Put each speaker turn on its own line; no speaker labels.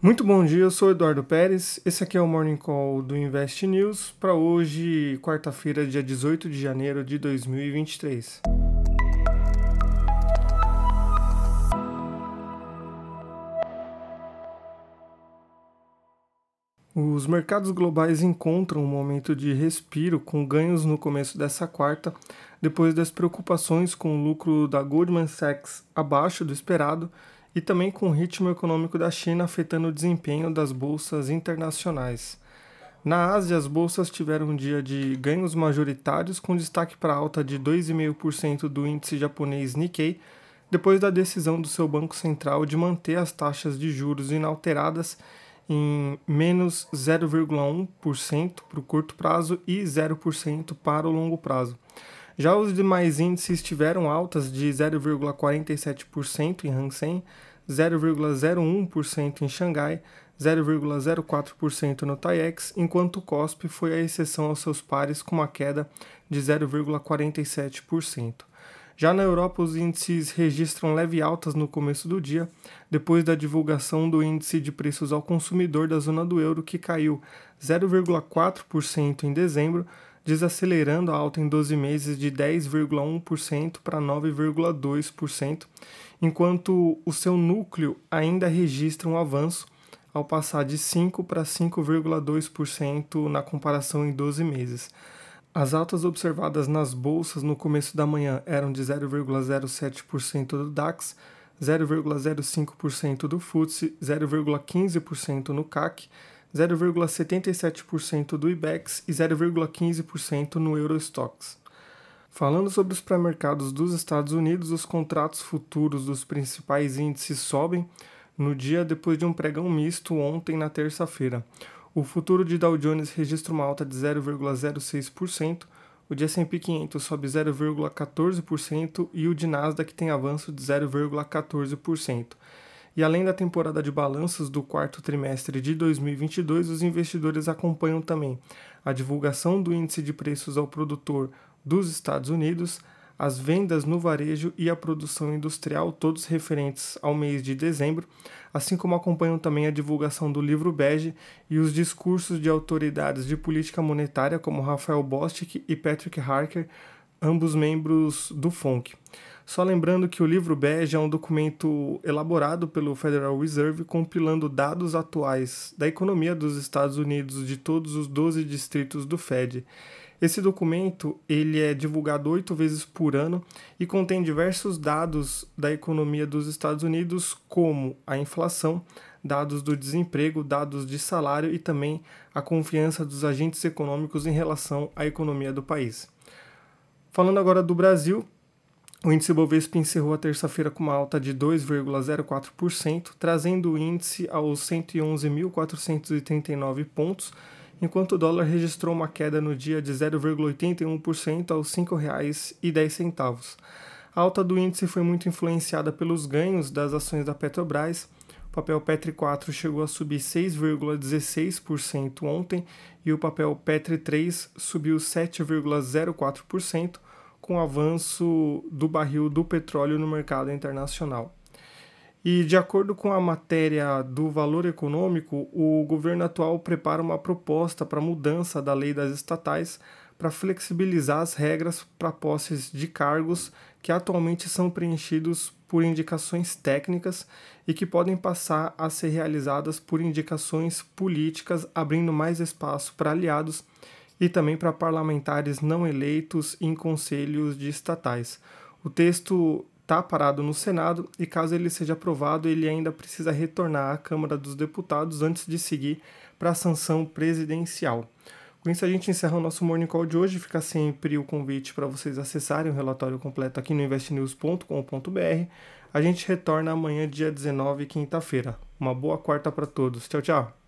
Muito bom dia, eu sou Eduardo Pérez. Esse aqui é o Morning Call do Invest News para hoje, quarta-feira, dia 18 de janeiro de 2023. Os mercados globais encontram um momento de respiro com ganhos no começo dessa quarta, depois das preocupações com o lucro da Goldman Sachs abaixo do esperado e também com o ritmo econômico da China afetando o desempenho das bolsas internacionais. Na Ásia, as bolsas tiveram um dia de ganhos majoritários, com destaque para a alta de 2,5% do índice japonês Nikkei, depois da decisão do seu Banco Central de manter as taxas de juros inalteradas em menos 0,1% para o curto prazo e 0% para o longo prazo. Já os demais índices tiveram altas de 0,47% em Hang Seng, 0,01% em Xangai, 0,04% no TAIEX, enquanto o COSP foi a exceção aos seus pares com uma queda de 0,47%. Já na Europa, os índices registram leve altas no começo do dia, depois da divulgação do índice de preços ao consumidor da zona do euro, que caiu 0,4% em dezembro, desacelerando a alta em 12 meses de 10,1% para 9,2%, enquanto o seu núcleo ainda registra um avanço ao passar de 5 para 5,2% na comparação em 12 meses. As altas observadas nas bolsas no começo da manhã eram de 0,07% do DAX, 0,05% do FTSE, 0,15% no CAC, 0,77% do IBEX e 0,15% no Eurostox. Falando sobre os pré-mercados dos Estados Unidos, os contratos futuros dos principais índices sobem no dia depois de um pregão misto ontem na terça-feira. O futuro de Dow Jones registra uma alta de 0,06%, o de S&P 500 sobe 0,14% e o de Nasdaq tem avanço de 0,14%. E além da temporada de balanços do quarto trimestre de 2022, os investidores acompanham também a divulgação do índice de preços ao produtor dos Estados Unidos, as vendas no varejo e a produção industrial, todos referentes ao mês de dezembro, assim como acompanham também a divulgação do livro bege e os discursos de autoridades de política monetária como Rafael Bostic e Patrick Harker, ambos membros do FONC. Só lembrando que o livro bege é um documento elaborado pelo Federal Reserve compilando dados atuais da economia dos Estados Unidos de todos os 12 distritos do Fed. Esse documento ele é divulgado oito vezes por ano e contém diversos dados da economia dos Estados Unidos, como a inflação, dados do desemprego, dados de salário e também a confiança dos agentes econômicos em relação à economia do país. Falando agora do Brasil, o índice Bovespa encerrou a terça-feira com uma alta de 2,04%, trazendo o índice aos 111.439 pontos, enquanto o dólar registrou uma queda no dia de 0,81% aos R$ 5,10. A alta do índice foi muito influenciada pelos ganhos das ações da Petrobras. O papel Petri 4 chegou a subir 6,16% ontem e o papel Petri 3 subiu 7,04%, com o avanço do barril do petróleo no mercado internacional. E, de acordo com a matéria do Valor Econômico, o governo atual prepara uma proposta para mudança da lei das estatais para flexibilizar as regras para posses de cargos que atualmente são preenchidos por indicações técnicas e que podem passar a ser realizadas por indicações políticas, abrindo mais espaço para aliados e também para parlamentares não eleitos em conselhos de estatais. O texto está parado no Senado e, caso ele seja aprovado, ele ainda precisa retornar à Câmara dos Deputados antes de seguir para a sanção presidencial. Com isso, a gente encerra o nosso Morning Call de hoje. Fica sempre o convite para vocês acessarem o relatório completo aqui no investnews.com.br. A gente retorna amanhã, dia 19, quinta-feira. Uma boa quarta para todos. Tchau, tchau.